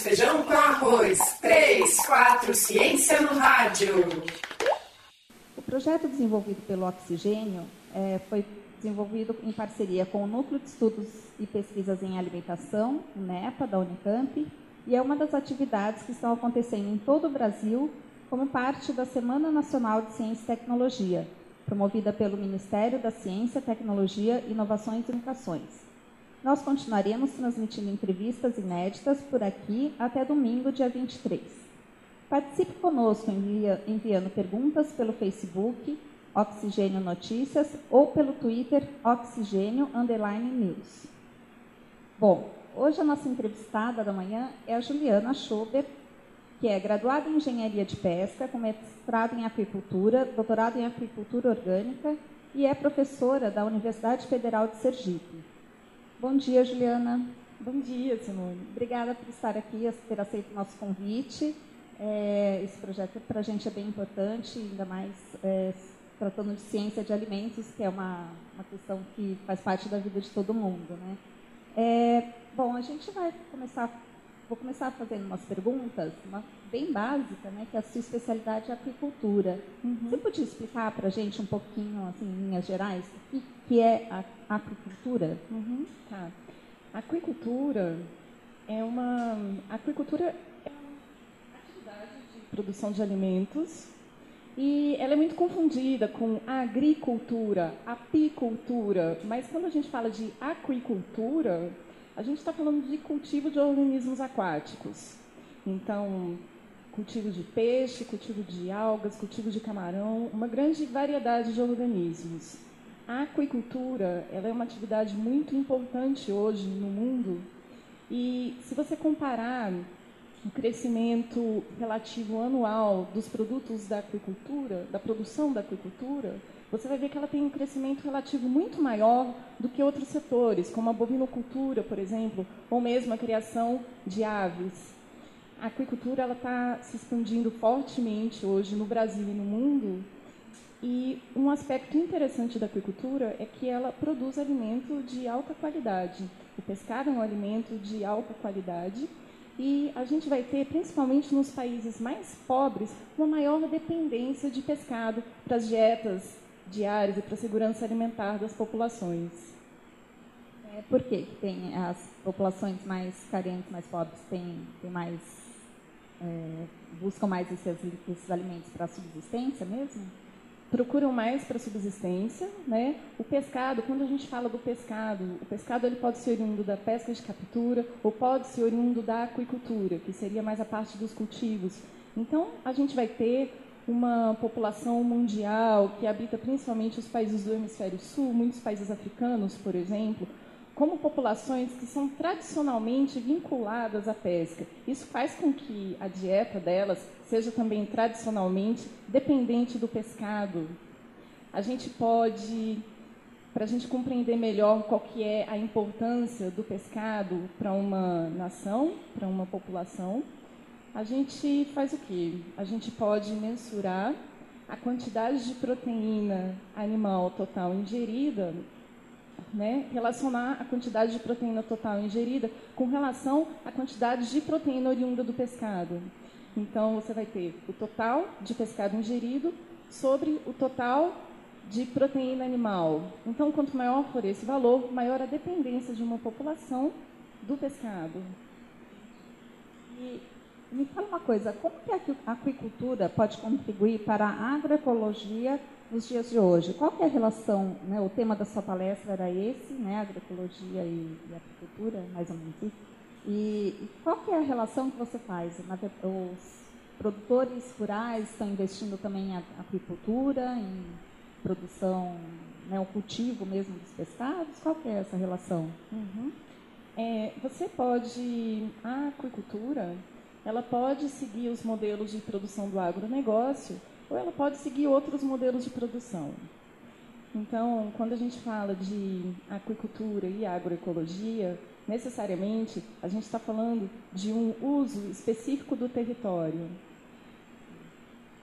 Feijão com arroz. 3, 4, ciência no rádio. O projeto desenvolvido pelo Oxigênio é, foi desenvolvido em parceria com o Núcleo de Estudos e Pesquisas em Alimentação, o NEPA, da Unicamp, e é uma das atividades que estão acontecendo em todo o Brasil como parte da Semana Nacional de Ciência e Tecnologia, promovida pelo Ministério da Ciência, Tecnologia, Inovações e Educações. Nós continuaremos transmitindo entrevistas inéditas por aqui até domingo, dia 23. Participe conosco envia, enviando perguntas pelo Facebook Oxigênio Notícias ou pelo Twitter Oxigênio Underline News. Bom, hoje a nossa entrevistada da manhã é a Juliana Schober, que é graduada em Engenharia de Pesca, com mestrado em Aquicultura, doutorado em Aquicultura Orgânica e é professora da Universidade Federal de Sergipe. Bom dia, Juliana. Bom dia, Simone. Obrigada por estar aqui, por ter aceito o nosso convite. É, esse projeto para a gente é bem importante, ainda mais é, tratando de ciência de alimentos, que é uma, uma questão que faz parte da vida de todo mundo. Né? É, bom, a gente vai começar, vou começar fazendo umas perguntas, uma bem básica, né, que a sua especialidade é aquicultura. Uhum. Você podia explicar para a gente um pouquinho, assim, em linhas gerais, o que, que é a aquicultura? Uhum. Tá. Aquicultura é uma aquicultura é uma atividade de produção de alimentos e ela é muito confundida com agricultura, apicultura, mas quando a gente fala de aquicultura, a gente está falando de cultivo de organismos aquáticos. Então, cultivo de peixe, cultivo de algas, cultivo de camarão, uma grande variedade de organismos. A aquicultura ela é uma atividade muito importante hoje no mundo e se você comparar o crescimento relativo anual dos produtos da aquicultura, da produção da aquicultura, você vai ver que ela tem um crescimento relativo muito maior do que outros setores, como a bovinocultura, por exemplo, ou mesmo a criação de aves. A aquicultura está se expandindo fortemente hoje no Brasil e no mundo, e um aspecto interessante da aquicultura é que ela produz alimento de alta qualidade. O pescado é um alimento de alta qualidade e a gente vai ter, principalmente nos países mais pobres, uma maior dependência de pescado para as dietas diárias e para a segurança alimentar das populações. É, por que tem as populações mais carentes, mais pobres, têm, têm mais é, buscam mais esses, esses alimentos para a subsistência mesmo? Procuram mais para subsistência, né? O pescado, quando a gente fala do pescado, o pescado ele pode ser oriundo da pesca de captura ou pode ser oriundo da aquicultura, que seria mais a parte dos cultivos. Então, a gente vai ter uma população mundial que habita principalmente os países do hemisfério sul, muitos países africanos, por exemplo, como populações que são tradicionalmente vinculadas à pesca. Isso faz com que a dieta delas seja também tradicionalmente dependente do pescado. A gente pode, para a gente compreender melhor qual que é a importância do pescado para uma nação, para uma população, a gente faz o quê? A gente pode mensurar a quantidade de proteína animal total ingerida, né? relacionar a quantidade de proteína total ingerida com relação à quantidade de proteína oriunda do pescado. Então, você vai ter o total de pescado ingerido sobre o total de proteína animal. Então, quanto maior for esse valor, maior a dependência de uma população do pescado. E me fala uma coisa, como que a aquicultura pode contribuir para a agroecologia nos dias de hoje? Qual é a relação, né, o tema da sua palestra era esse, né, agroecologia e, e aquicultura, mais ou menos isso. E, e qual é a relação que você faz? Os produtores rurais estão investindo também em aquicultura, em produção, né, o cultivo mesmo dos pescados? Qual é essa relação? Uhum. É, você pode, a aquicultura, ela pode seguir os modelos de produção do agronegócio ou ela pode seguir outros modelos de produção. Então, quando a gente fala de aquicultura e agroecologia, necessariamente a gente está falando de um uso específico do território.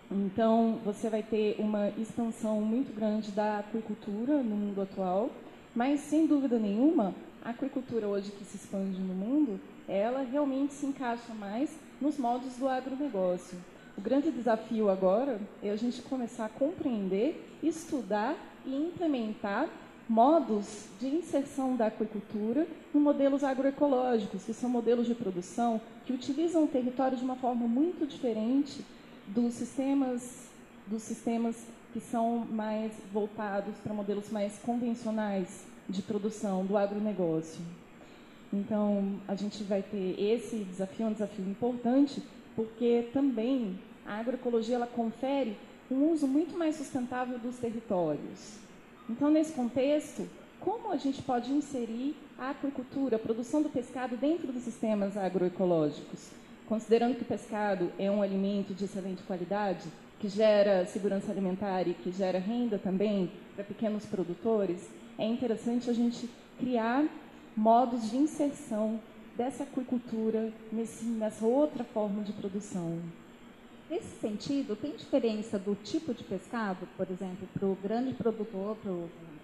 Então, você vai ter uma expansão muito grande da aquicultura no mundo atual, mas, sem dúvida nenhuma, a aquicultura hoje que se expande no mundo, ela realmente se encaixa mais nos moldes do agronegócio. O grande desafio agora é a gente começar a compreender, estudar e implementar modos de inserção da aquicultura em modelos agroecológicos, que são modelos de produção que utilizam o território de uma forma muito diferente dos sistemas, dos sistemas que são mais voltados para modelos mais convencionais de produção do agronegócio. Então, a gente vai ter esse desafio, um desafio importante, porque também a agroecologia ela confere um uso muito mais sustentável dos territórios. Então, nesse contexto, como a gente pode inserir a aquicultura, a produção do pescado dentro dos sistemas agroecológicos? Considerando que o pescado é um alimento de excelente qualidade, que gera segurança alimentar e que gera renda também para pequenos produtores, é interessante a gente criar modos de inserção dessa aquicultura nesse, nessa outra forma de produção. Nesse sentido, tem diferença do tipo de pescado, por exemplo, para o grande produtor,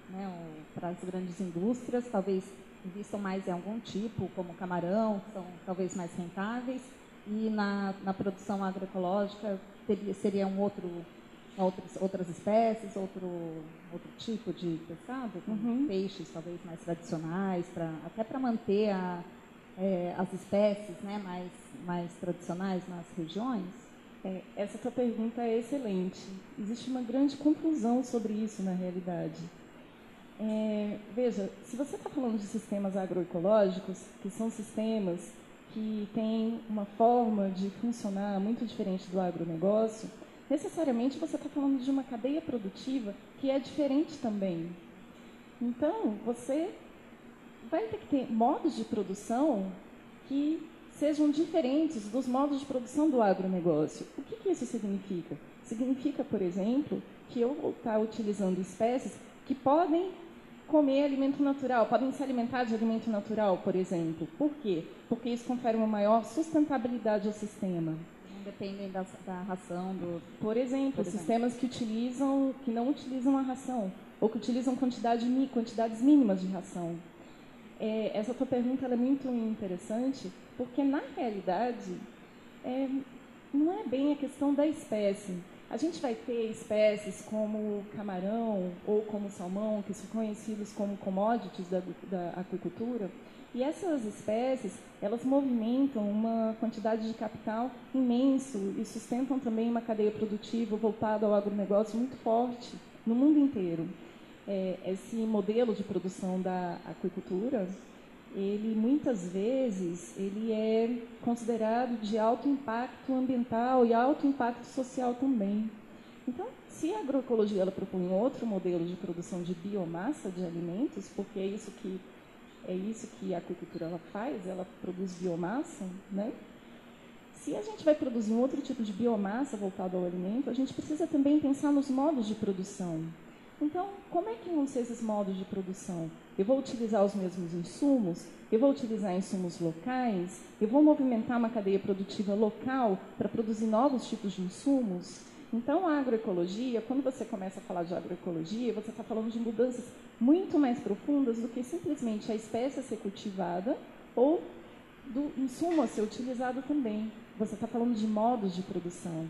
né, para as grandes indústrias, talvez investam mais em algum tipo, como camarão, que são talvez mais rentáveis, e na, na produção agroecológica teria, seria um outro, outras, outras espécies, outro, outro tipo de pescado, uhum. peixes talvez mais tradicionais, pra, até para manter a, é, as espécies né, mais, mais tradicionais nas regiões? É, essa tua pergunta é excelente. Existe uma grande confusão sobre isso na realidade. É, veja, se você está falando de sistemas agroecológicos, que são sistemas que têm uma forma de funcionar muito diferente do agronegócio, necessariamente você está falando de uma cadeia produtiva que é diferente também. Então, você vai ter que ter modos de produção que sejam diferentes dos modos de produção do agronegócio. O que, que isso significa? Significa, por exemplo, que eu vou estar utilizando espécies que podem comer alimento natural, podem se alimentar de alimento natural, por exemplo. Por quê? Porque isso confere uma maior sustentabilidade ao sistema. Não dependem da, da ração do. Por exemplo, por exemplo, sistemas que utilizam, que não utilizam a ração ou que utilizam quantidade, quantidades mínimas de ração. É, essa tua pergunta é muito interessante, porque na realidade é, não é bem a questão da espécie. A gente vai ter espécies como camarão ou como salmão, que são conhecidos como commodities da, da aquicultura, e essas espécies, elas movimentam uma quantidade de capital imenso e sustentam também uma cadeia produtiva voltada ao agronegócio muito forte no mundo inteiro. É, esse modelo de produção da aquicultura, ele muitas vezes ele é considerado de alto impacto ambiental e alto impacto social também. Então, se a agroecologia ela propõe outro modelo de produção de biomassa de alimentos, porque é isso que é isso que a aquicultura ela faz, ela produz biomassa, né? Se a gente vai produzir um outro tipo de biomassa voltado ao alimento, a gente precisa também pensar nos modos de produção. Então, como é que vão ser esses modos de produção? Eu vou utilizar os mesmos insumos? Eu vou utilizar insumos locais? Eu vou movimentar uma cadeia produtiva local para produzir novos tipos de insumos? Então, a agroecologia, quando você começa a falar de agroecologia, você está falando de mudanças muito mais profundas do que simplesmente a espécie a ser cultivada ou do insumo a ser utilizado também. Você está falando de modos de produção.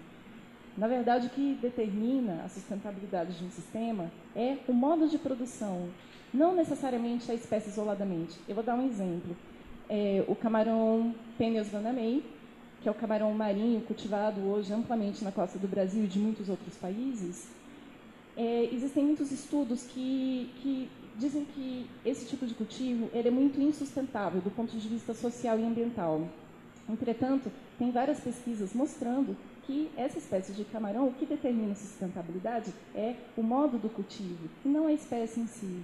Na verdade, o que determina a sustentabilidade de um sistema é o modo de produção, não necessariamente a espécie isoladamente. Eu vou dar um exemplo. É, o camarão Peneus vanamei, que é o camarão marinho cultivado hoje amplamente na costa do Brasil e de muitos outros países, é, existem muitos estudos que, que dizem que esse tipo de cultivo ele é muito insustentável do ponto de vista social e ambiental. Entretanto, tem várias pesquisas mostrando que essa espécie de camarão, o que determina sustentabilidade é o modo do cultivo, não a espécie em si.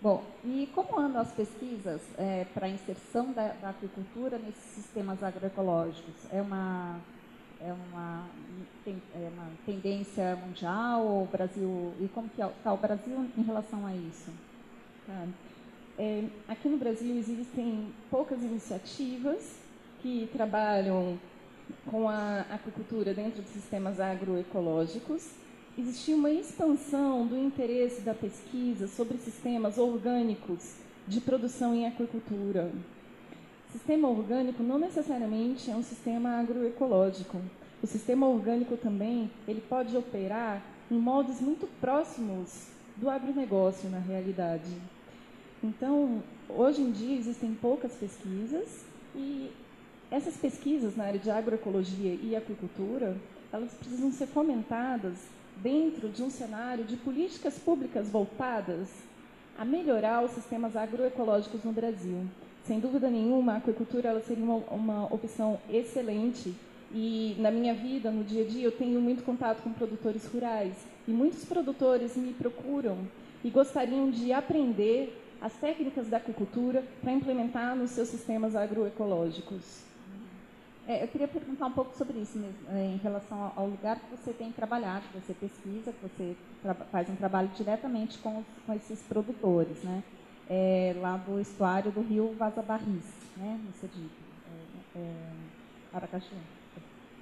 Bom, e como andam as pesquisas é, para a inserção da, da, agricultura nesses sistemas agroecológicos? É uma, é uma, tem, é uma tendência mundial? O Brasil, e como que está o Brasil em relação a isso? Tá. É, aqui no Brasil existem poucas iniciativas que trabalham com a aquicultura dentro de sistemas agroecológicos. existia uma expansão do interesse da pesquisa sobre sistemas orgânicos de produção em aquicultura. Sistema orgânico não necessariamente é um sistema agroecológico. O sistema orgânico também ele pode operar em modos muito próximos do agronegócio na realidade. Então, hoje em dia existem poucas pesquisas e essas pesquisas na área de agroecologia e aquicultura, elas precisam ser fomentadas dentro de um cenário de políticas públicas voltadas a melhorar os sistemas agroecológicos no Brasil. Sem dúvida nenhuma, a aquicultura ela seria uma, uma opção excelente e na minha vida, no dia a dia, eu tenho muito contato com produtores rurais e muitos produtores me procuram e gostariam de aprender as técnicas da aquicultura para implementar nos seus sistemas agroecológicos. É, eu queria perguntar um pouco sobre isso mesmo, é, em relação ao lugar que você tem trabalhado, que você pesquisa, que você faz um trabalho diretamente com, com esses produtores, né? É, lá do estuário do rio Vaza Barris, né? no Sergipe, é, é, Aracaju.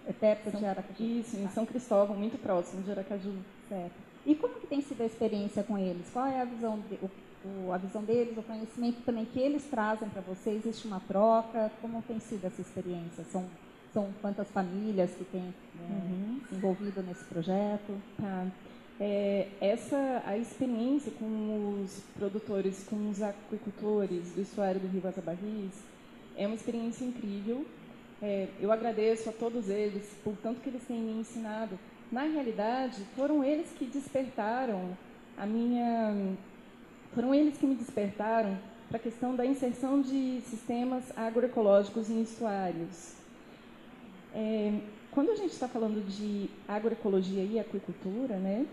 É perto de Aracaju. Isso, em São Cristóvão, muito próximo de Aracaju. Certo. E como que tem sido a experiência com eles? Qual é a visão, de, o, a visão deles, o conhecimento também que eles trazem para você? Existe uma troca? Como tem sido essa experiência? São, são quantas famílias que têm né, uhum. envolvido nesse projeto? Tá. É, essa a experiência com os produtores, com os aquicultores do estuário do Rio Barris é uma experiência incrível. É, eu agradeço a todos eles por tanto que eles têm me ensinado. Na realidade, foram eles que despertaram a minha foram eles que me despertaram para a questão da inserção de sistemas agroecológicos em estuários. É, quando a gente está falando de agroecologia e aquicultura, né,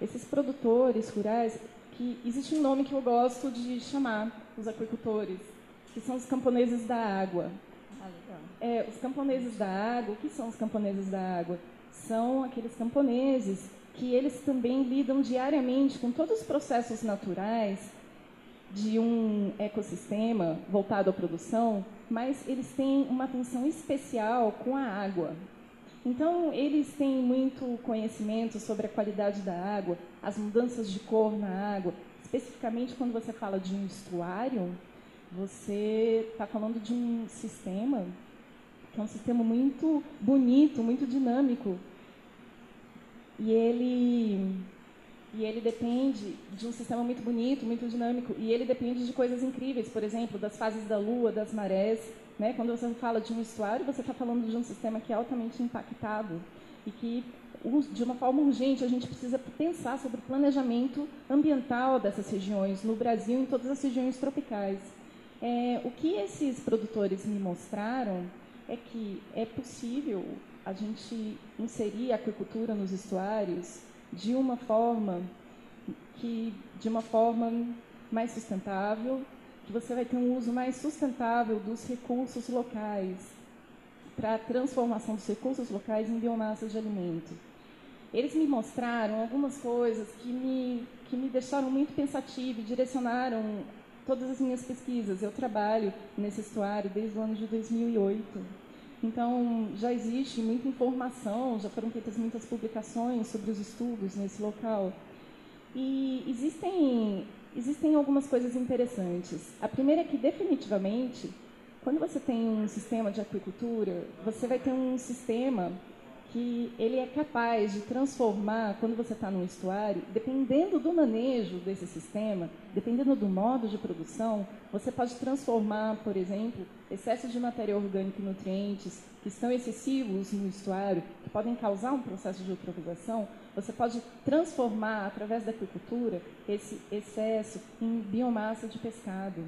esses produtores rurais, que existe um nome que eu gosto de chamar os aquicultores, que são os camponeses da água. Ah. É, os camponeses da água, o que são os camponeses da água? São aqueles camponeses que eles também lidam diariamente com todos os processos naturais de um ecossistema voltado à produção, mas eles têm uma atenção especial com a água. Então, eles têm muito conhecimento sobre a qualidade da água, as mudanças de cor na água. Especificamente, quando você fala de um estuário, você está falando de um sistema que é um sistema muito bonito, muito dinâmico, e ele e ele depende de um sistema muito bonito, muito dinâmico, e ele depende de coisas incríveis, por exemplo, das fases da lua, das marés. Né? Quando você fala de um estuário, você está falando de um sistema que é altamente impactado e que, de uma forma urgente, a gente precisa pensar sobre o planejamento ambiental dessas regiões, no Brasil e em todas as regiões tropicais. É, o que esses produtores me mostraram é que é possível a gente inserir a aquicultura nos estuários de uma forma que de uma forma mais sustentável, que você vai ter um uso mais sustentável dos recursos locais para a transformação dos recursos locais em biomassa de alimento. Eles me mostraram algumas coisas que me que me deixaram muito pensativa e direcionaram todas as minhas pesquisas. Eu trabalho nesse estuário desde o ano de 2008 então, já existe muita informação, já foram feitas muitas publicações sobre os estudos nesse local. E existem, existem algumas coisas interessantes. A primeira é que, definitivamente, quando você tem um sistema de aquicultura, você vai ter um sistema que ele é capaz de transformar, quando você está no estuário, dependendo do manejo desse sistema, dependendo do modo de produção, você pode transformar, por exemplo, excessos de matéria orgânica e nutrientes que estão excessivos no estuário, que podem causar um processo de eutrofização, você pode transformar, através da aquicultura, esse excesso em biomassa de pescado.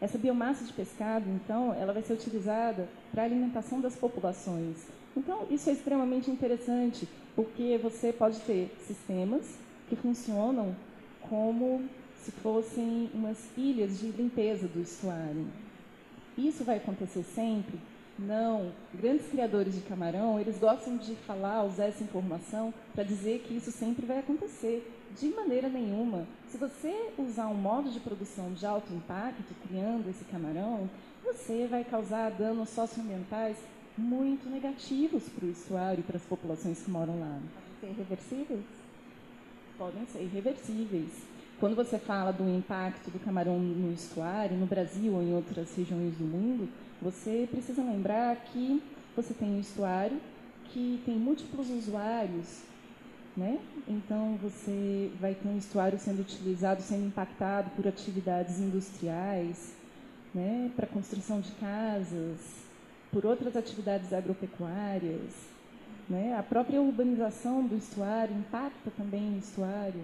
Essa biomassa de pescado, então, ela vai ser utilizada para a alimentação das populações. Então, isso é extremamente interessante, porque você pode ter sistemas que funcionam como se fossem umas ilhas de limpeza do estuário. Isso vai acontecer sempre? Não. Grandes criadores de camarão, eles gostam de falar, usar essa informação para dizer que isso sempre vai acontecer. De maneira nenhuma. Se você usar um modo de produção de alto impacto, criando esse camarão, você vai causar danos socioambientais muito negativos para o estuário e para as populações que moram lá. Ser reversíveis? podem ser irreversíveis. Quando você fala do impacto do camarão no estuário, no Brasil ou em outras regiões do mundo, você precisa lembrar que você tem um estuário que tem múltiplos usuários, né? Então você vai ter um estuário sendo utilizado, sendo impactado por atividades industriais, né? Para construção de casas, por outras atividades agropecuárias, né? A própria urbanização do estuário impacta também o estuário.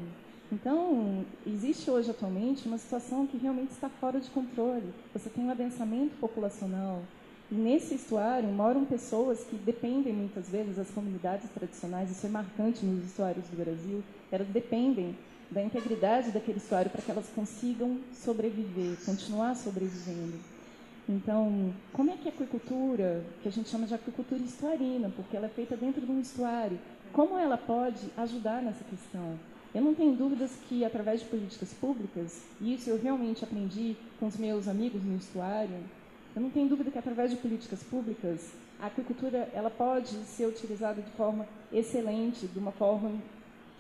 Então, existe hoje atualmente uma situação que realmente está fora de controle. Você tem um adensamento populacional, e nesse estuário moram pessoas que dependem muitas vezes das comunidades tradicionais, isso é marcante nos estuários do Brasil, elas dependem da integridade daquele estuário para que elas consigam sobreviver, continuar sobrevivendo. Então, como é que a aquicultura, que a gente chama de aquicultura estuarina, porque ela é feita dentro de um estuário, como ela pode ajudar nessa questão? Eu não tenho dúvidas que, através de políticas públicas, e isso eu realmente aprendi com os meus amigos no estuário, eu não tenho dúvida que através de políticas públicas a aquicultura ela pode ser utilizada de forma excelente, de uma forma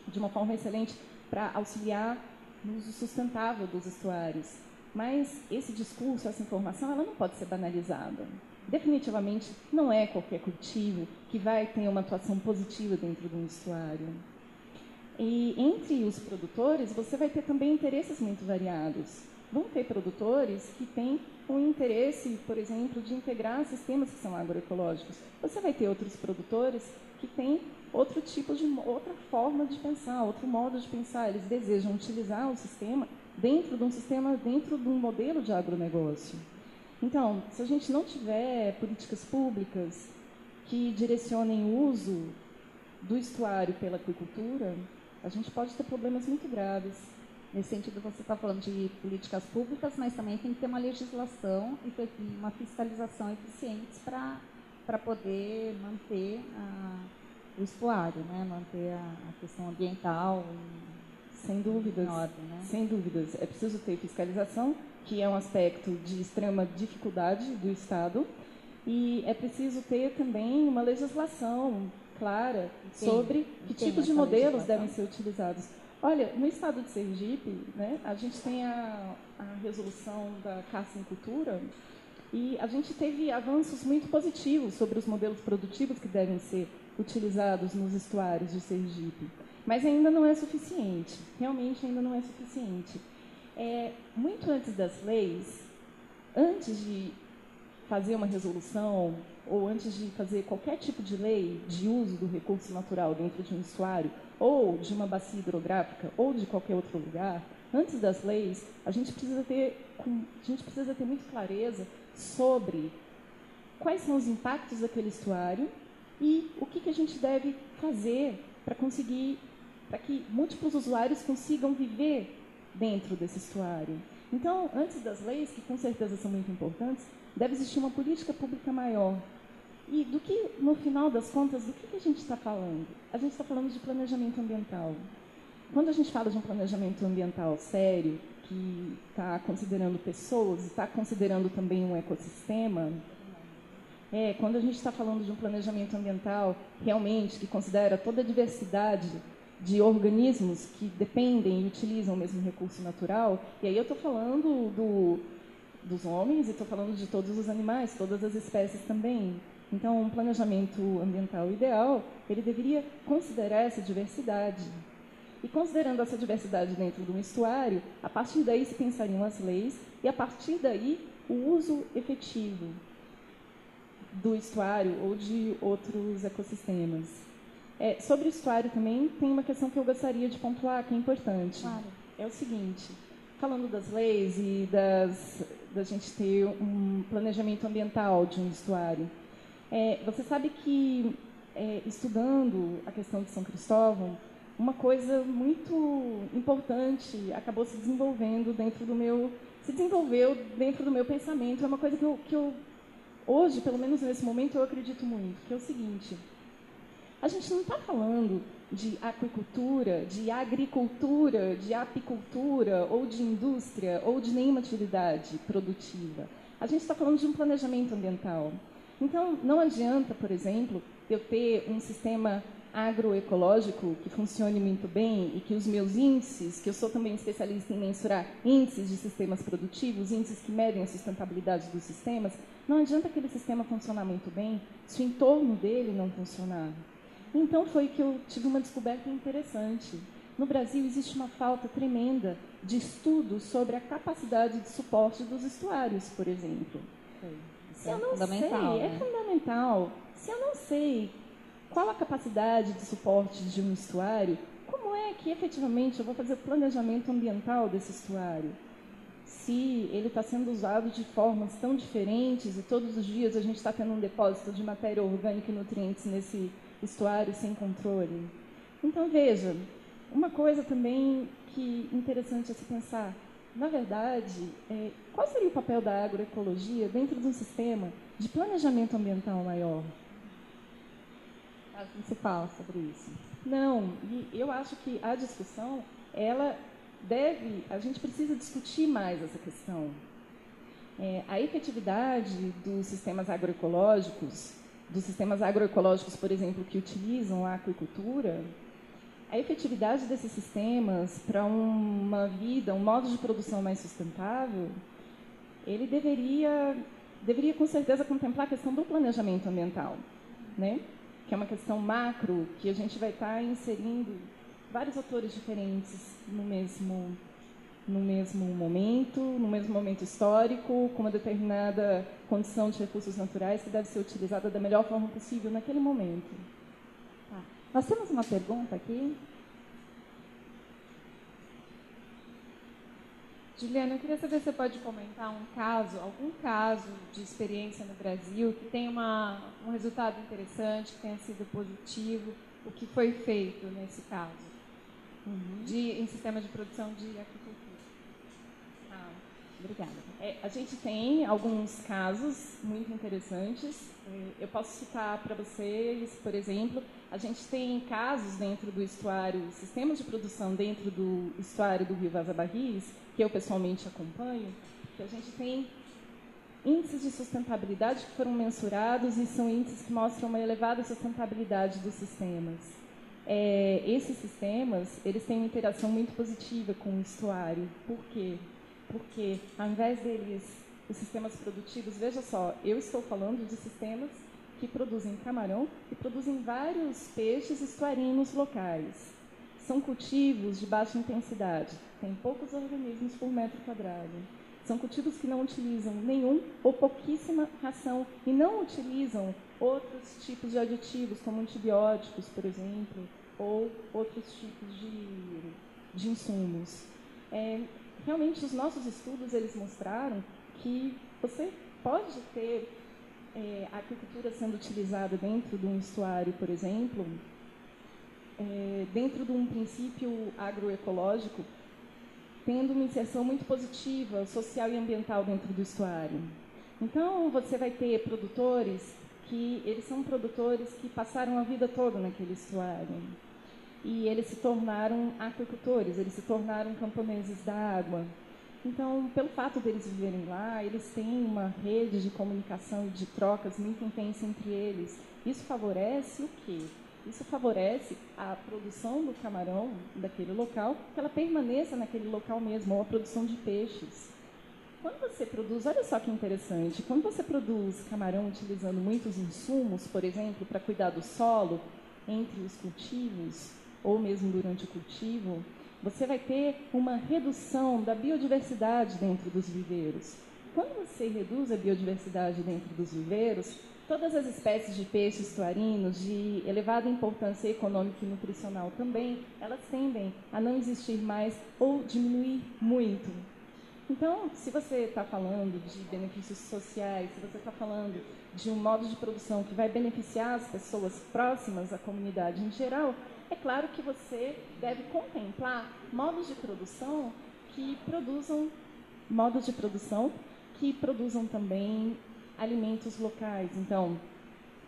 de uma forma excelente para auxiliar no uso sustentável dos estuários. Mas esse discurso, essa informação, ela não pode ser banalizada. Definitivamente não é qualquer cultivo que vai ter uma atuação positiva dentro de um estuário. E entre os produtores, você vai ter também interesses muito variados. Vão ter produtores que têm um interesse, por exemplo, de integrar sistemas que são agroecológicos. Você vai ter outros produtores que têm outro tipo de outra forma de pensar, outro modo de pensar. Eles desejam utilizar o sistema dentro de um sistema, dentro de um modelo de agronegócio. Então, se a gente não tiver políticas públicas que direcionem o uso do estuário pela aquicultura, a gente pode ter problemas muito graves. Nesse sentido, você está falando de políticas públicas, mas também tem que ter uma legislação e uma fiscalização eficientes para poder manter a, o estuário, né? manter a, a questão ambiental. Sem dúvidas. Ordem, né? Sem dúvidas. É preciso ter fiscalização, que é um aspecto de extrema dificuldade do Estado, e é preciso ter também uma legislação clara sobre que tipos de modelos devem ser utilizados. Olha, no estado de Sergipe, né, a gente tem a, a resolução da caça em cultura e a gente teve avanços muito positivos sobre os modelos produtivos que devem ser utilizados nos estuários de Sergipe. Mas ainda não é suficiente, realmente ainda não é suficiente. É, muito antes das leis, antes de fazer uma resolução ou antes de fazer qualquer tipo de lei de uso do recurso natural dentro de um estuário, ou de uma bacia hidrográfica, ou de qualquer outro lugar, antes das leis, a gente precisa ter, a gente precisa ter muito clareza sobre quais são os impactos daquele estuário e o que, que a gente deve fazer para conseguir, para que múltiplos usuários consigam viver dentro desse estuário. Então, antes das leis, que com certeza são muito importantes, deve existir uma política pública maior e do que, no final das contas, do que, que a gente está falando? A gente está falando de planejamento ambiental. Quando a gente fala de um planejamento ambiental sério, que está considerando pessoas, está considerando também um ecossistema, é, quando a gente está falando de um planejamento ambiental realmente que considera toda a diversidade de organismos que dependem e utilizam o mesmo recurso natural, e aí eu estou falando do, dos homens e estou falando de todos os animais, todas as espécies também. Então, um planejamento ambiental ideal, ele deveria considerar essa diversidade. E considerando essa diversidade dentro de um estuário, a partir daí se pensariam as leis e a partir daí o uso efetivo do estuário ou de outros ecossistemas. É, sobre o estuário também tem uma questão que eu gostaria de pontuar que é importante. Claro. É o seguinte, falando das leis e das da gente ter um planejamento ambiental de um estuário, é, você sabe que, é, estudando a questão de São Cristóvão, uma coisa muito importante acabou se desenvolvendo dentro do meu se desenvolveu dentro do meu pensamento é uma coisa que eu, que eu hoje pelo menos nesse momento eu acredito muito que é o seguinte a gente não está falando de aquicultura, de agricultura, de apicultura ou de indústria ou de nenhuma atividade produtiva. A gente está falando de um planejamento ambiental. Então, não adianta, por exemplo, eu ter um sistema agroecológico que funcione muito bem e que os meus índices, que eu sou também especialista em mensurar índices de sistemas produtivos, índices que medem a sustentabilidade dos sistemas, não adianta aquele sistema funcionar muito bem se o entorno dele não funcionar. Então foi que eu tive uma descoberta interessante. No Brasil existe uma falta tremenda de estudos sobre a capacidade de suporte dos estuários, por exemplo. Se eu é não sei, é né? é fundamental. Se eu não sei qual a capacidade de suporte de um estuário, como é que efetivamente eu vou fazer o planejamento ambiental desse estuário? Se ele está sendo usado de formas tão diferentes e todos os dias a gente está tendo um depósito de matéria orgânica e nutrientes nesse estuário sem controle. Então, veja, uma coisa também que interessante a se pensar, na verdade, é, qual seria o papel da agroecologia dentro de um sistema de planejamento ambiental maior? Não se fala sobre isso. Não, e eu acho que a discussão, ela deve, a gente precisa discutir mais essa questão. É, a efetividade dos sistemas agroecológicos, dos sistemas agroecológicos, por exemplo, que utilizam a aquicultura, a efetividade desses sistemas para uma vida, um modo de produção mais sustentável, ele deveria, deveria com certeza contemplar a questão do planejamento ambiental, né? que é uma questão macro, que a gente vai estar inserindo vários atores diferentes no mesmo, no mesmo momento, no mesmo momento histórico, com uma determinada condição de recursos naturais que deve ser utilizada da melhor forma possível naquele momento. Nós temos uma pergunta aqui. Juliana, eu queria saber se você pode comentar um caso, algum caso de experiência no Brasil que tenha uma, um resultado interessante, que tenha sido positivo, o que foi feito nesse caso, uhum. de, em sistema de produção de agricultura. Obrigada. É, a gente tem alguns casos muito interessantes. É, eu posso citar para vocês, por exemplo, a gente tem casos dentro do estuário, sistemas de produção dentro do estuário do Rio Vaza Barris, que eu pessoalmente acompanho, que a gente tem índices de sustentabilidade que foram mensurados e são índices que mostram uma elevada sustentabilidade dos sistemas. É, esses sistemas, eles têm uma interação muito positiva com o estuário. Por quê? Porque ao invés deles, os sistemas produtivos, veja só, eu estou falando de sistemas que produzem camarão e produzem vários peixes estuarinos locais. São cultivos de baixa intensidade, tem poucos organismos por metro quadrado. São cultivos que não utilizam nenhum ou pouquíssima ração e não utilizam outros tipos de aditivos, como antibióticos, por exemplo, ou outros tipos de, de insumos. É, realmente os nossos estudos eles mostraram que você pode ter é, a agricultura sendo utilizada dentro de um estuário, por exemplo, é, dentro de um princípio agroecológico, tendo uma inserção muito positiva, social e ambiental dentro do estuário. Então, você vai ter produtores que eles são produtores que passaram a vida toda naquele estuário e eles se tornaram aquicultores, eles se tornaram camponeses da água. Então, pelo fato deles viverem lá, eles têm uma rede de comunicação e de trocas muito intensa entre eles. Isso favorece o quê? Isso favorece a produção do camarão daquele local, que ela permaneça naquele local mesmo, ou a produção de peixes. Quando você produz, olha só que interessante, quando você produz camarão utilizando muitos insumos, por exemplo, para cuidar do solo, entre os cultivos, ou mesmo durante o cultivo, você vai ter uma redução da biodiversidade dentro dos viveiros. Quando você reduz a biodiversidade dentro dos viveiros, todas as espécies de peixes tuarinos de elevada importância econômica e nutricional também, elas tendem a não existir mais ou diminuir muito. Então, se você está falando de benefícios sociais, se você está falando de um modo de produção que vai beneficiar as pessoas próximas à comunidade em geral, é claro que você deve contemplar modos de produção que produzam modos de produção que produzam também alimentos locais. Então,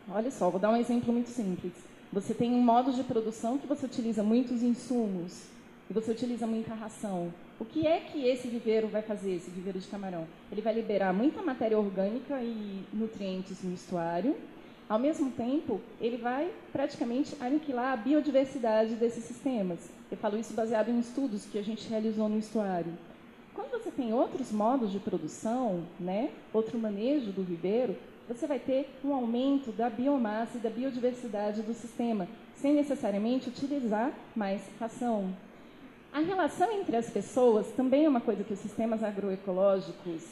olha só, vou dar um exemplo muito simples. Você tem um modo de produção que você utiliza muitos insumos e você utiliza muita ração. O que é que esse viveiro vai fazer, esse viveiro de camarão? Ele vai liberar muita matéria orgânica e nutrientes no estuário Ao mesmo tempo, ele vai praticamente aniquilar a biodiversidade desses sistemas. Eu falo isso baseado em estudos que a gente realizou no estuário. Quando você tem outros modos de produção, né, outro manejo do viveiro, você vai ter um aumento da biomassa e da biodiversidade do sistema, sem necessariamente utilizar mais ração. A relação entre as pessoas também é uma coisa que os sistemas agroecológicos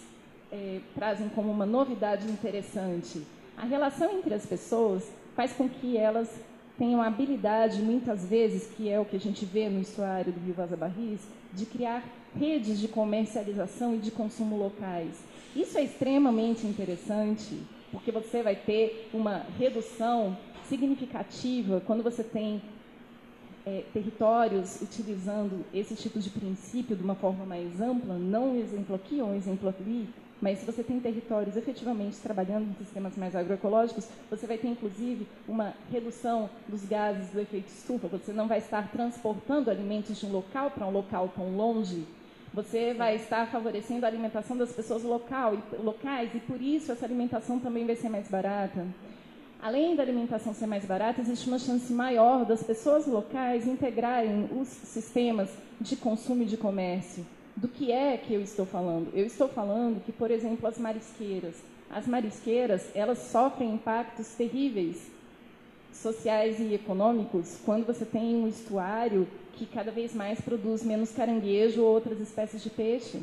é, trazem como uma novidade interessante. A relação entre as pessoas faz com que elas tenham a habilidade, muitas vezes, que é o que a gente vê no estuário do Rio Vaza Barris, de criar redes de comercialização e de consumo locais. Isso é extremamente interessante porque você vai ter uma redução significativa quando você tem é, territórios utilizando esse tipo de princípio de uma forma mais ampla, não um exemplo aqui ou um exemplo ali, mas se você tem territórios efetivamente trabalhando em sistemas mais agroecológicos, você vai ter inclusive uma redução dos gases do efeito estufa. Você não vai estar transportando alimentos de um local para um local tão longe você vai estar favorecendo a alimentação das pessoas local, locais e por isso essa alimentação também vai ser mais barata. Além da alimentação ser mais barata, existe uma chance maior das pessoas locais integrarem os sistemas de consumo e de comércio. Do que é que eu estou falando? Eu estou falando que, por exemplo, as marisqueiras. As marisqueiras, elas sofrem impactos terríveis sociais e econômicos quando você tem um estuário que cada vez mais produz menos caranguejo ou outras espécies de peixe.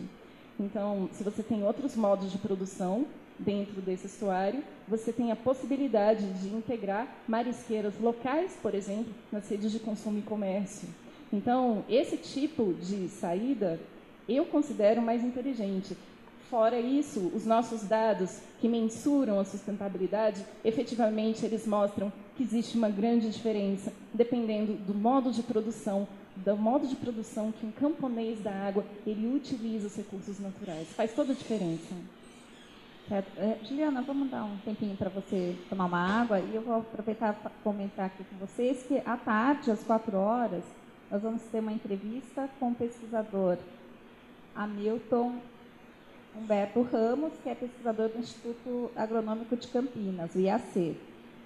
Então, se você tem outros modos de produção dentro desse estuário, você tem a possibilidade de integrar marisqueiras locais, por exemplo, nas redes de consumo e comércio. Então, esse tipo de saída eu considero mais inteligente. Fora isso, os nossos dados que mensuram a sustentabilidade, efetivamente eles mostram que existe uma grande diferença dependendo do modo de produção, do modo de produção que um camponês da água ele utiliza os recursos naturais. Faz toda a diferença. É, Juliana, vamos dar um tempinho para você tomar uma água e eu vou aproveitar para comentar aqui com vocês que à tarde, às quatro horas, nós vamos ter uma entrevista com o pesquisador Hamilton Humberto Ramos, que é pesquisador do Instituto Agronômico de Campinas, o IAC.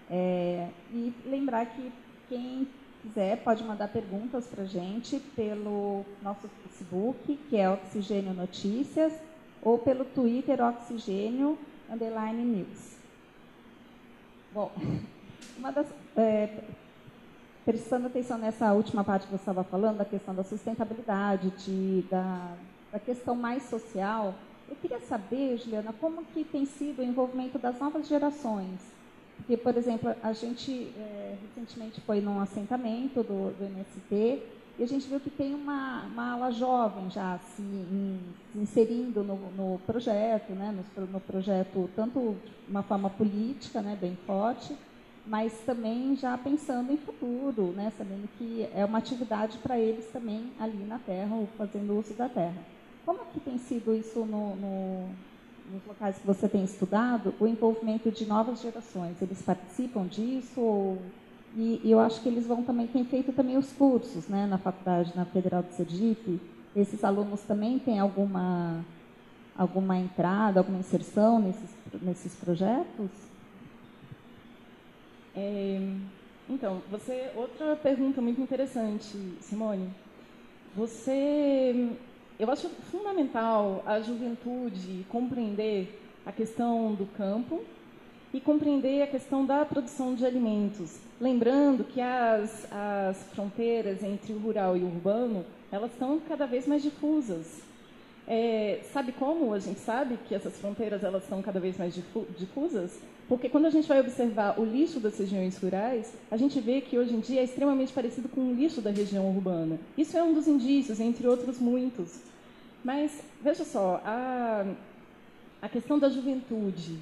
É, e lembrar que quem quiser pode mandar perguntas para a gente pelo nosso Facebook, que é Oxigênio Notícias, ou pelo Twitter Oxigênio Underline News. Bom, uma das, é, prestando atenção nessa última parte que você estava falando, da questão da sustentabilidade, de, da, da questão mais social, eu queria saber, Juliana, como que tem sido o envolvimento das novas gerações porque, por exemplo, a gente é, recentemente foi num assentamento do, do MST e a gente viu que tem uma, uma ala jovem já se, in, se inserindo no, no, projeto, né, no, no, projeto tanto de uma forma política, né, bem forte, mas também já pensando em futuro, né, sabendo que é uma atividade para eles também ali na terra, ou fazendo uso da terra. Como que tem sido isso no, no nos locais que você tem estudado, o envolvimento de novas gerações. Eles participam disso? Ou... E, e, eu acho que eles vão também, têm feito também os cursos né, na faculdade, na Federal de Sergipe. Esses alunos também têm alguma, alguma entrada, alguma inserção nesses, nesses projetos? É, então, você outra pergunta muito interessante, Simone. Você eu acho fundamental a juventude compreender a questão do campo e compreender a questão da produção de alimentos. Lembrando que as, as fronteiras entre o rural e o urbano, elas estão cada vez mais difusas. É, sabe como a gente sabe que essas fronteiras elas estão cada vez mais difusas? Porque quando a gente vai observar o lixo das regiões rurais, a gente vê que hoje em dia é extremamente parecido com o lixo da região urbana. Isso é um dos indícios, entre outros muitos. Mas, veja só, a, a questão da juventude.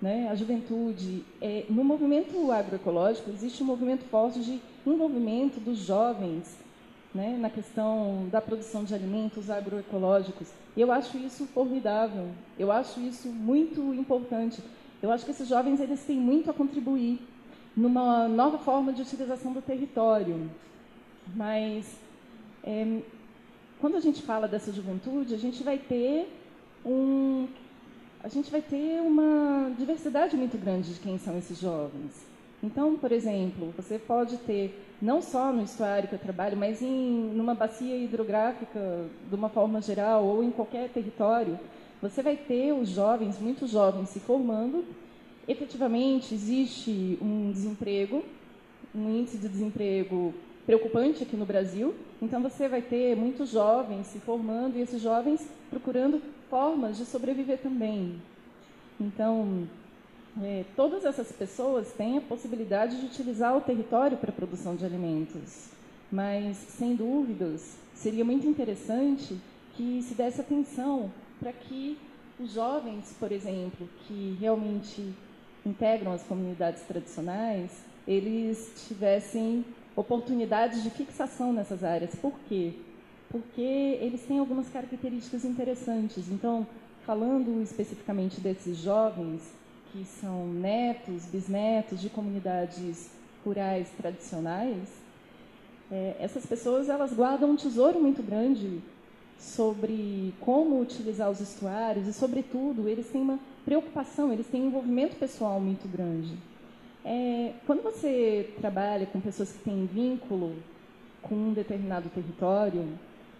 Né? A juventude, é, no movimento agroecológico, existe um movimento forte de envolvimento dos jovens né? na questão da produção de alimentos agroecológicos. Eu acho isso formidável, eu acho isso muito importante. Eu acho que esses jovens eles têm muito a contribuir numa nova forma de utilização do território. Mas é, quando a gente fala dessa juventude, a gente vai ter um. gente vai ter uma diversidade muito grande de quem são esses jovens. Então, por exemplo, você pode ter, não só no estuário que eu trabalho, mas em numa bacia hidrográfica, de uma forma geral, ou em qualquer território, você vai ter os jovens, muitos jovens se formando. Efetivamente, existe um desemprego, um índice de desemprego preocupante aqui no Brasil. Então, você vai ter muitos jovens se formando e esses jovens procurando formas de sobreviver também. Então, é, todas essas pessoas têm a possibilidade de utilizar o território para a produção de alimentos, mas, sem dúvidas, seria muito interessante que se desse atenção para que os jovens, por exemplo, que realmente integram as comunidades tradicionais, eles tivessem oportunidades de fixação nessas áreas. Por quê? Porque eles têm algumas características interessantes. Então, falando especificamente desses jovens, que são netos, bisnetos de comunidades rurais tradicionais, é, essas pessoas elas guardam um tesouro muito grande sobre como utilizar os estuários e, sobretudo, eles têm uma preocupação, eles têm um envolvimento pessoal muito grande. É, quando você trabalha com pessoas que têm vínculo com um determinado território,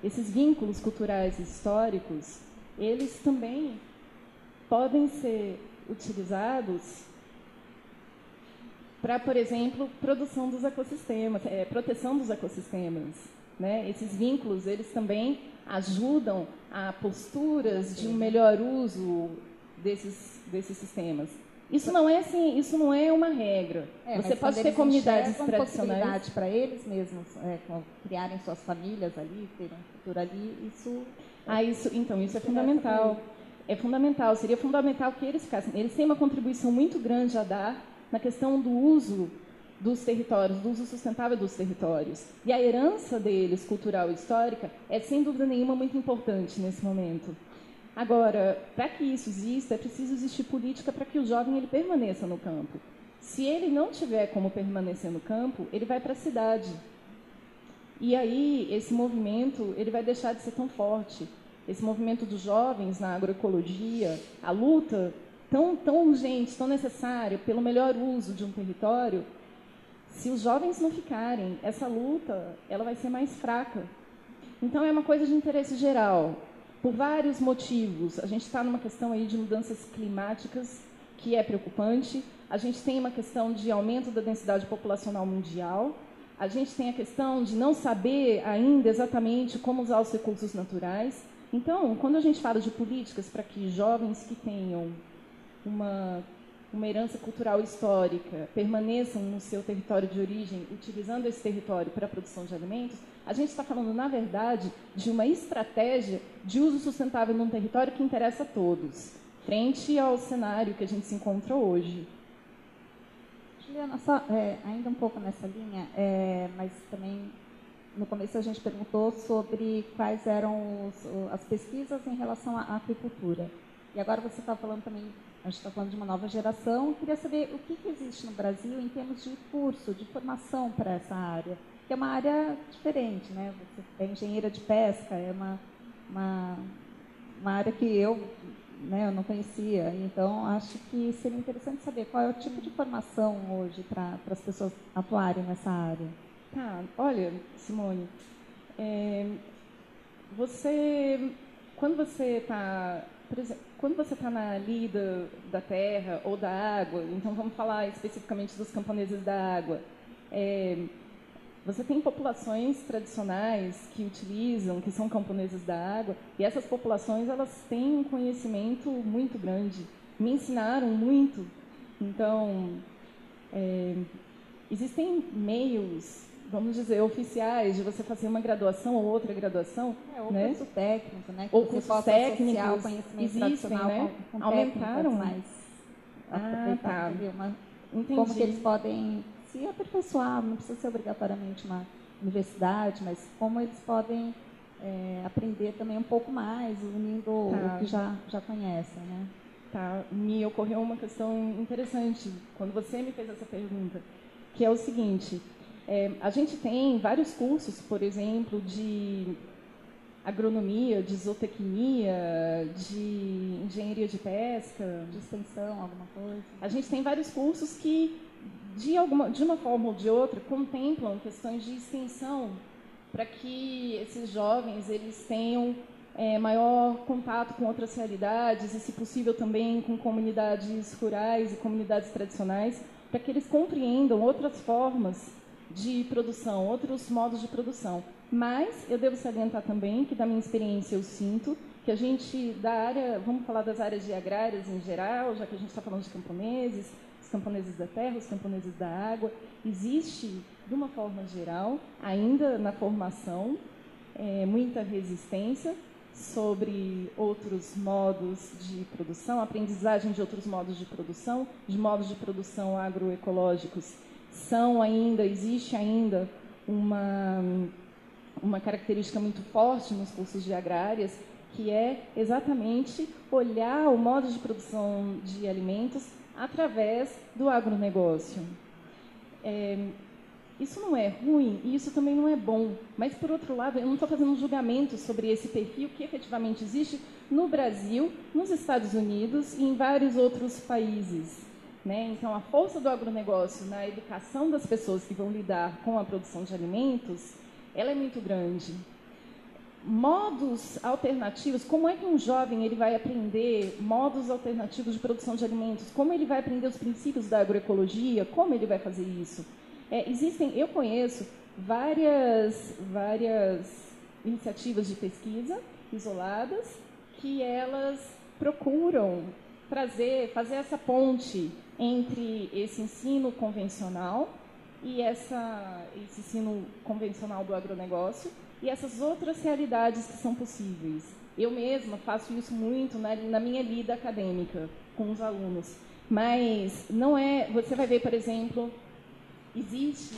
esses vínculos culturais e históricos, eles também podem ser utilizados para, por exemplo, produção dos ecossistemas, é, proteção dos ecossistemas. Né? Esses vínculos, eles também ajudam a posturas de um melhor uso desses, desses sistemas. Isso não é assim, isso não é uma regra. É, Você pode ter comunidades tradicionais para eles mesmos é, criarem suas famílias ali, terem um futuro ali. Isso. Ah, isso. Então isso é fundamental é fundamental, seria fundamental que eles ficassem. Eles têm uma contribuição muito grande a dar na questão do uso dos territórios, do uso sustentável dos territórios. E a herança deles, cultural e histórica, é sem dúvida nenhuma muito importante nesse momento. Agora, para que isso exista, é preciso existir política para que o jovem ele permaneça no campo. Se ele não tiver como permanecer no campo, ele vai para a cidade. E aí esse movimento ele vai deixar de ser tão forte esse movimento dos jovens na agroecologia, a luta tão, tão urgente, tão necessária pelo melhor uso de um território, se os jovens não ficarem, essa luta ela vai ser mais fraca. Então é uma coisa de interesse geral, por vários motivos. A gente está numa questão aí de mudanças climáticas que é preocupante. A gente tem uma questão de aumento da densidade populacional mundial. A gente tem a questão de não saber ainda exatamente como usar os recursos naturais. Então, quando a gente fala de políticas para que jovens que tenham uma, uma herança cultural histórica permaneçam no seu território de origem, utilizando esse território para a produção de alimentos, a gente está falando, na verdade, de uma estratégia de uso sustentável num território que interessa a todos, frente ao cenário que a gente se encontra hoje. Juliana, só, é, ainda um pouco nessa linha, é, mas também no começo a gente perguntou sobre quais eram os, as pesquisas em relação à aquicultura. E agora você está falando também, a gente está falando de uma nova geração. Queria saber o que, que existe no Brasil em termos de curso, de formação para essa área, que é uma área diferente, né? Você é engenheira de pesca, é uma, uma, uma área que eu, né, eu não conhecia. Então, acho que seria interessante saber qual é o tipo de formação hoje para as pessoas atuarem nessa área. Tá, olha, Simone, é, você, quando você está, quando você está na lida da terra ou da água, então vamos falar especificamente dos camponeses da água, é, você tem populações tradicionais que utilizam, que são camponeses da água, e essas populações elas têm um conhecimento muito grande, me ensinaram muito. Então, é, existem meios vamos dizer, oficiais de você fazer uma graduação ou outra graduação. É, ou né? curso técnico, né? Que ou cursos técnicos existem, né? Com, com Aumentaram. mais ah, tá. Uma, como que eles podem se aperfeiçoar, não precisa ser obrigatoriamente uma universidade, mas como eles podem é, aprender também um pouco mais, unindo tá. o que já, já conhecem, né? Tá, me ocorreu uma questão interessante quando você me fez essa pergunta, que é o seguinte, é, a gente tem vários cursos, por exemplo, de agronomia, de zootecnia, de engenharia de pesca. De extensão, alguma coisa? A gente tem vários cursos que, de, alguma, de uma forma ou de outra, contemplam questões de extensão para que esses jovens eles tenham é, maior contato com outras realidades e, se possível, também com comunidades rurais e comunidades tradicionais, para que eles compreendam outras formas de produção, outros modos de produção. Mas eu devo salientar também que, da minha experiência, eu sinto que a gente, da área, vamos falar das áreas de agrárias em geral, já que a gente está falando de camponeses, camponeses da terra, os camponeses da água, existe, de uma forma geral, ainda na formação, é, muita resistência sobre outros modos de produção, aprendizagem de outros modos de produção, de modos de produção agroecológicos. São ainda, existe ainda uma, uma característica muito forte nos cursos de agrárias, que é exatamente olhar o modo de produção de alimentos através do agronegócio. É, isso não é ruim e isso também não é bom. Mas, por outro lado, eu não estou fazendo um julgamento sobre esse perfil que efetivamente existe no Brasil, nos Estados Unidos e em vários outros países. Né? Então, a força do agronegócio na educação das pessoas que vão lidar com a produção de alimentos, ela é muito grande. Modos alternativos, como é que um jovem ele vai aprender modos alternativos de produção de alimentos? Como ele vai aprender os princípios da agroecologia? Como ele vai fazer isso? É, existem, eu conheço várias, várias iniciativas de pesquisa isoladas que elas procuram trazer, fazer essa ponte entre esse ensino convencional e essa, esse ensino convencional do agronegócio e essas outras realidades que são possíveis. Eu mesma faço isso muito na, na minha lida acadêmica com os alunos, mas não é. Você vai ver, por exemplo, existe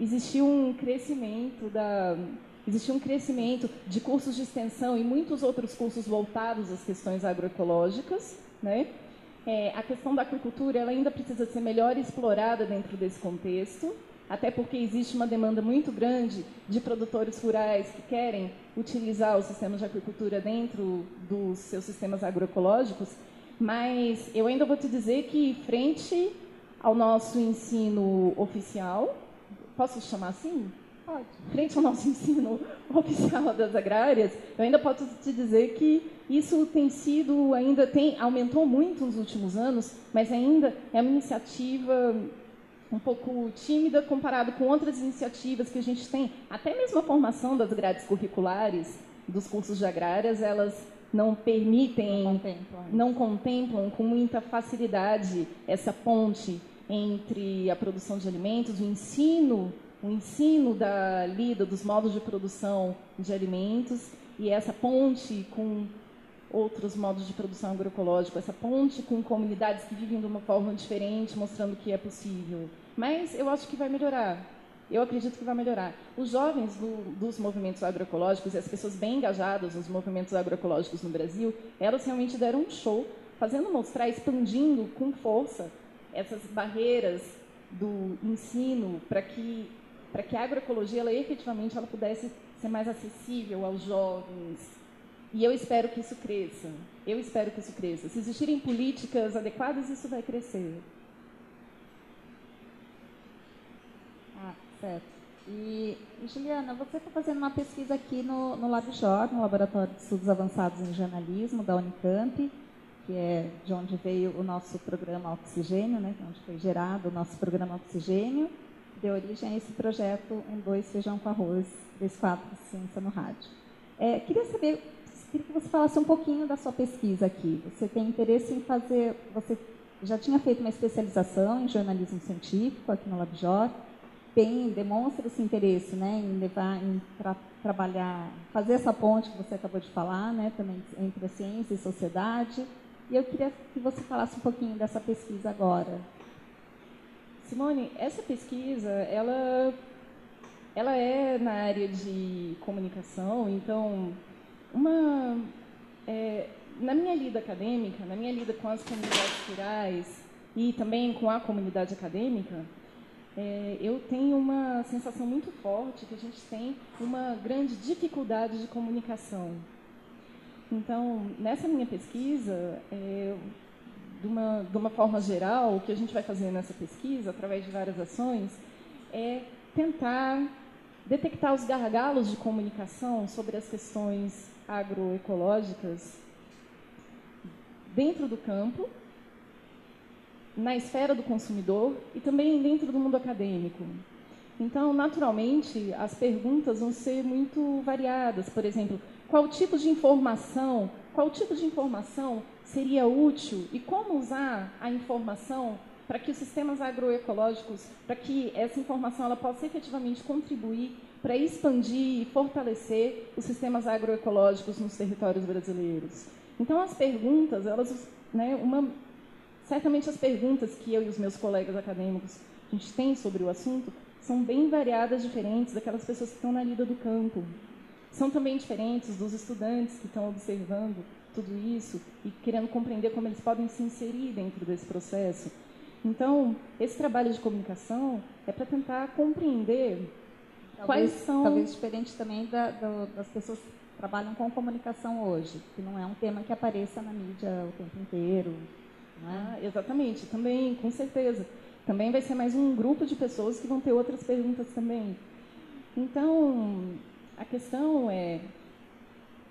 existiu um crescimento da existiu um crescimento de cursos de extensão e muitos outros cursos voltados às questões agroecológicas, né? É, a questão da agricultura ela ainda precisa ser melhor explorada dentro desse contexto, até porque existe uma demanda muito grande de produtores rurais que querem utilizar os sistemas de agricultura dentro dos seus sistemas agroecológicos, mas eu ainda vou te dizer que frente ao nosso ensino oficial. Posso chamar assim? Pode. Frente ao nosso ensino oficial das agrárias, eu ainda posso te dizer que isso tem sido, ainda tem, aumentou muito nos últimos anos, mas ainda é uma iniciativa um pouco tímida comparado com outras iniciativas que a gente tem. Até mesmo a formação das grades curriculares dos cursos de agrárias, elas não permitem, não contemplam. não contemplam com muita facilidade essa ponte entre a produção de alimentos, o ensino, o ensino da lida dos modos de produção de alimentos e essa ponte com outros modos de produção agroecológica, essa ponte com comunidades que vivem de uma forma diferente, mostrando que é possível. Mas eu acho que vai melhorar. Eu acredito que vai melhorar. Os jovens do, dos movimentos agroecológicos e as pessoas bem engajadas nos movimentos agroecológicos no Brasil, elas realmente deram um show, fazendo mostrar, expandindo com força essas barreiras do ensino para que para que a agroecologia ela efetivamente ela pudesse ser mais acessível aos jovens. E eu espero que isso cresça. Eu espero que isso cresça. Se existirem políticas adequadas, isso vai crescer. Ah, certo. E, Juliana, você está fazendo uma pesquisa aqui no, no LabJOR, no Laboratório de Estudos Avançados em Jornalismo, da Unicamp, que é de onde veio o nosso programa Oxigênio, né, onde foi gerado o nosso programa Oxigênio, que deu origem a esse projeto Um Dois Feijão com Arroz, três quatro Ciência no Rádio. É, queria saber, queria que você falasse um pouquinho da sua pesquisa aqui. Você tem interesse em fazer, você já tinha feito uma especialização em jornalismo científico aqui no LabJOR, tem, demonstra esse interesse né, em levar, em tra trabalhar, fazer essa ponte que você acabou de falar, né, também entre a ciência e sociedade, e eu queria que você falasse um pouquinho dessa pesquisa agora. Simone, essa pesquisa, ela, ela é na área de comunicação, então, uma, é, na minha lida acadêmica, na minha lida com as comunidades rurais e também com a comunidade acadêmica, é, eu tenho uma sensação muito forte que a gente tem uma grande dificuldade de comunicação. Então, nessa minha pesquisa, é, de, uma, de uma forma geral, o que a gente vai fazer nessa pesquisa, através de várias ações, é tentar detectar os gargalos de comunicação sobre as questões agroecológicas dentro do campo na esfera do consumidor e também dentro do mundo acadêmico. Então, naturalmente, as perguntas vão ser muito variadas. Por exemplo, qual tipo de informação, qual tipo de informação seria útil e como usar a informação para que os sistemas agroecológicos, para que essa informação ela possa efetivamente contribuir para expandir e fortalecer os sistemas agroecológicos nos territórios brasileiros. Então, as perguntas, elas, né, uma Certamente as perguntas que eu e os meus colegas acadêmicos a gente tem sobre o assunto são bem variadas, diferentes daquelas pessoas que estão na lida do campo. São também diferentes dos estudantes que estão observando tudo isso e querendo compreender como eles podem se inserir dentro desse processo. Então, esse trabalho de comunicação é para tentar compreender talvez, quais são. Talvez diferente também da, da, das pessoas que trabalham com comunicação hoje, que não é um tema que apareça na mídia o tempo inteiro, ah, exatamente, também, com certeza. Também vai ser mais um grupo de pessoas que vão ter outras perguntas também. Então, a questão é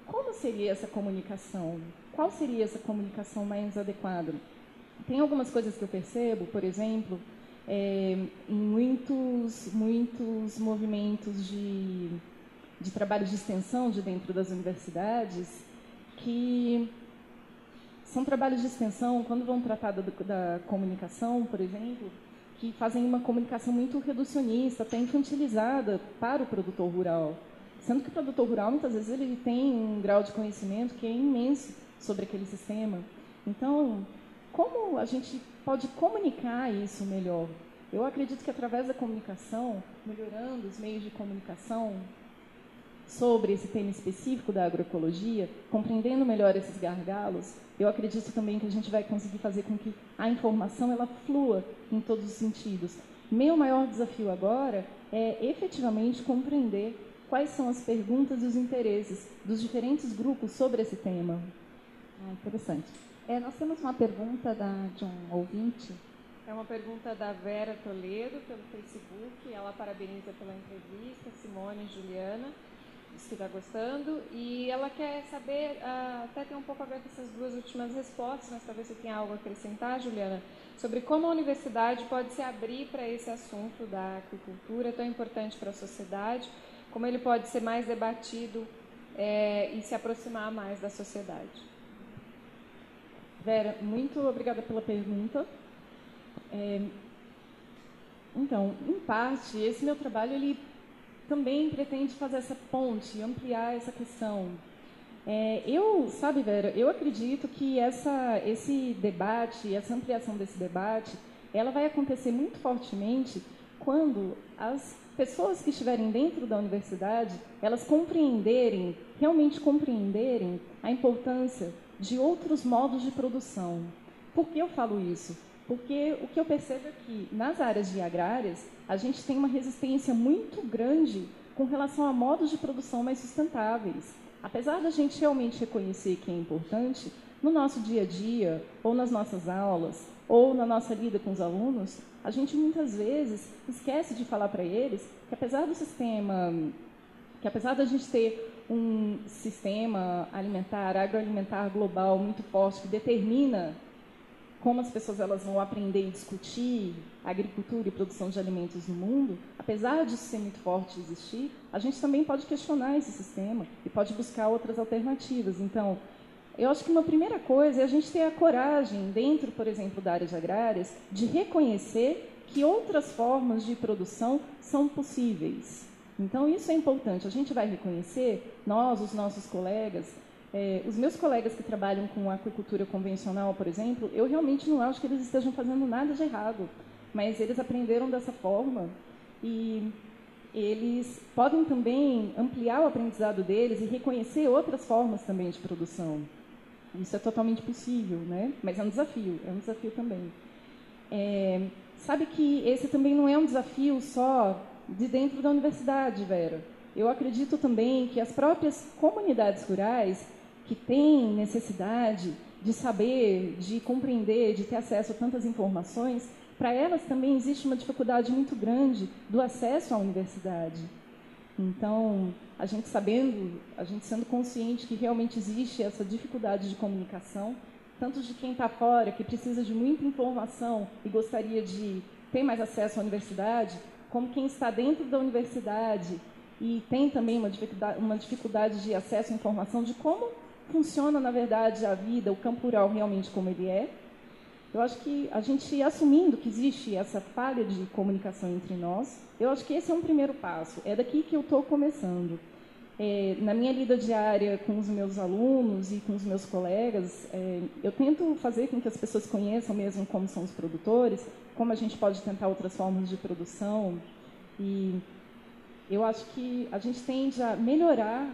como seria essa comunicação? Qual seria essa comunicação mais adequada? Tem algumas coisas que eu percebo, por exemplo, é, em muitos, muitos movimentos de, de trabalho de extensão de dentro das universidades, que são trabalhos de extensão, quando vão tratar da, da comunicação, por exemplo, que fazem uma comunicação muito reducionista, até infantilizada para o produtor rural. Sendo que o produtor rural, muitas vezes, ele tem um grau de conhecimento que é imenso sobre aquele sistema. Então, como a gente pode comunicar isso melhor? Eu acredito que através da comunicação, melhorando os meios de comunicação sobre esse tema específico da agroecologia, compreendendo melhor esses gargalos, eu acredito também que a gente vai conseguir fazer com que a informação ela flua em todos os sentidos. Meu maior desafio agora é efetivamente compreender quais são as perguntas e os interesses dos diferentes grupos sobre esse tema. Ah, interessante. É, nós temos uma pergunta da, de um ouvinte. É uma pergunta da Vera Toledo pelo Facebook. Ela parabeniza pela entrevista, Simone e Juliana que está gostando e ela quer saber, uh, até tem um pouco a ver com essas duas últimas respostas, mas talvez você tenha algo a acrescentar, Juliana, sobre como a universidade pode se abrir para esse assunto da agricultura tão importante para a sociedade, como ele pode ser mais debatido é, e se aproximar mais da sociedade. Vera, muito obrigada pela pergunta. É, então, em parte, esse meu trabalho ele também pretende fazer essa ponte, ampliar essa questão. É, eu, sabe, Vera, eu acredito que essa, esse debate, essa ampliação desse debate, ela vai acontecer muito fortemente quando as pessoas que estiverem dentro da universidade, elas compreenderem, realmente compreenderem a importância de outros modos de produção. Por que eu falo isso? Porque o que eu percebo é que nas áreas de agrárias, a gente tem uma resistência muito grande com relação a modos de produção mais sustentáveis. Apesar da gente realmente reconhecer que é importante, no nosso dia a dia, ou nas nossas aulas, ou na nossa lida com os alunos, a gente muitas vezes esquece de falar para eles que apesar do sistema, que apesar da gente ter um sistema alimentar, agroalimentar global muito forte que determina como as pessoas elas vão aprender e discutir agricultura e produção de alimentos no mundo, apesar de ser muito forte existir, a gente também pode questionar esse sistema e pode buscar outras alternativas. Então, eu acho que uma primeira coisa é a gente ter a coragem, dentro, por exemplo, da área de agrárias, de reconhecer que outras formas de produção são possíveis. Então, isso é importante. A gente vai reconhecer, nós, os nossos colegas, é, os meus colegas que trabalham com aquicultura convencional, por exemplo, eu realmente não acho que eles estejam fazendo nada de errado, mas eles aprenderam dessa forma e eles podem também ampliar o aprendizado deles e reconhecer outras formas também de produção. Isso é totalmente possível, né? Mas é um desafio, é um desafio também. É, sabe que esse também não é um desafio só de dentro da universidade, Vera. Eu acredito também que as próprias comunidades rurais que têm necessidade de saber, de compreender, de ter acesso a tantas informações, para elas também existe uma dificuldade muito grande do acesso à universidade. Então, a gente sabendo, a gente sendo consciente que realmente existe essa dificuldade de comunicação, tanto de quem está fora, que precisa de muita informação e gostaria de ter mais acesso à universidade, como quem está dentro da universidade e tem também uma dificuldade, uma dificuldade de acesso à informação de como funciona, na verdade, a vida, o campo rural realmente como ele é. Eu acho que a gente assumindo que existe essa falha de comunicação entre nós, eu acho que esse é um primeiro passo. É daqui que eu estou começando. É, na minha lida diária com os meus alunos e com os meus colegas, é, eu tento fazer com que as pessoas conheçam mesmo como são os produtores, como a gente pode tentar outras formas de produção. E eu acho que a gente tende a melhorar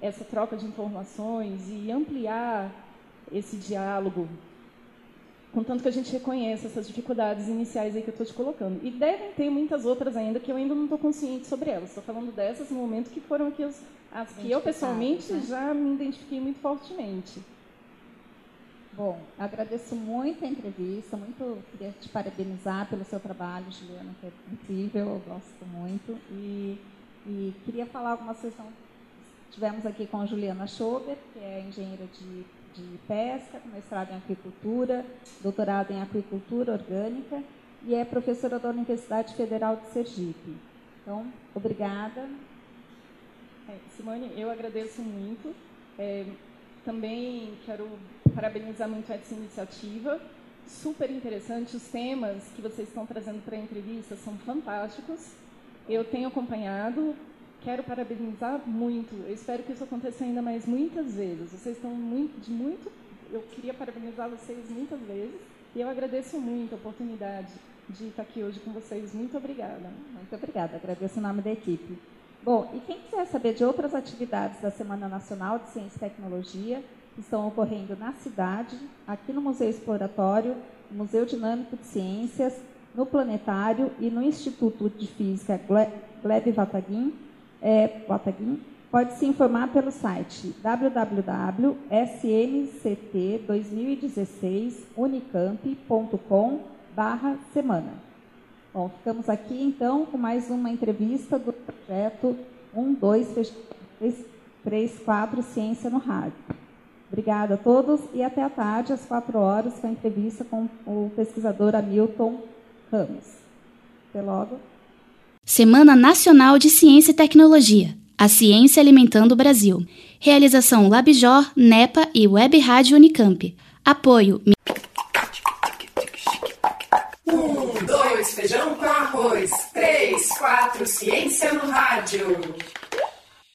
essa troca de informações e ampliar esse diálogo, contanto que a gente reconheça essas dificuldades iniciais aí que eu estou te colocando. E devem ter muitas outras ainda que eu ainda não estou consciente sobre elas. Estou falando dessas no momento que foram aqui as, as que eu pessoalmente né? já me identifiquei muito fortemente. Bom, agradeço muito a entrevista, muito queria te parabenizar pelo seu trabalho, Juliana, que é incrível, eu gosto muito. E, e queria falar algumas questões Tivemos aqui com a Juliana Schober, que é engenheira de, de pesca, mestrado em aquicultura, doutorado em aquicultura orgânica e é professora da Universidade Federal de Sergipe. Então, obrigada. É, Simone, eu agradeço muito. É, também quero parabenizar muito essa iniciativa. Super interessante. Os temas que vocês estão trazendo para a entrevista são fantásticos. Eu tenho acompanhado, quero parabenizar muito. Eu espero que isso aconteça ainda mais muitas vezes. Vocês estão muito, de muito. Eu queria parabenizar vocês muitas vezes e eu agradeço muito a oportunidade de estar aqui hoje com vocês. Muito obrigada. Muito obrigada. Agradeço em nome da equipe. Bom, e quem quiser saber de outras atividades da Semana Nacional de Ciência e Tecnologia que estão ocorrendo na cidade, aqui no Museu Exploratório, no Museu Dinâmico de Ciências, no Planetário e no Instituto de Física Gleb Vataguin, é, pode se informar pelo site www.smct2016unicamp.com barra semana. Bom, ficamos aqui então com mais uma entrevista do projeto 1, 2, 3, 4 Ciência no Rádio. Obrigada a todos e até à tarde, às 4 horas, com a entrevista com o pesquisador Hamilton Ramos. Até logo. Semana Nacional de Ciência e Tecnologia. A Ciência Alimentando o Brasil. Realização Labjor, NEPA e Web Rádio Unicamp. Apoio. Um, dois, feijão com arroz. Três, quatro, ciência no rádio.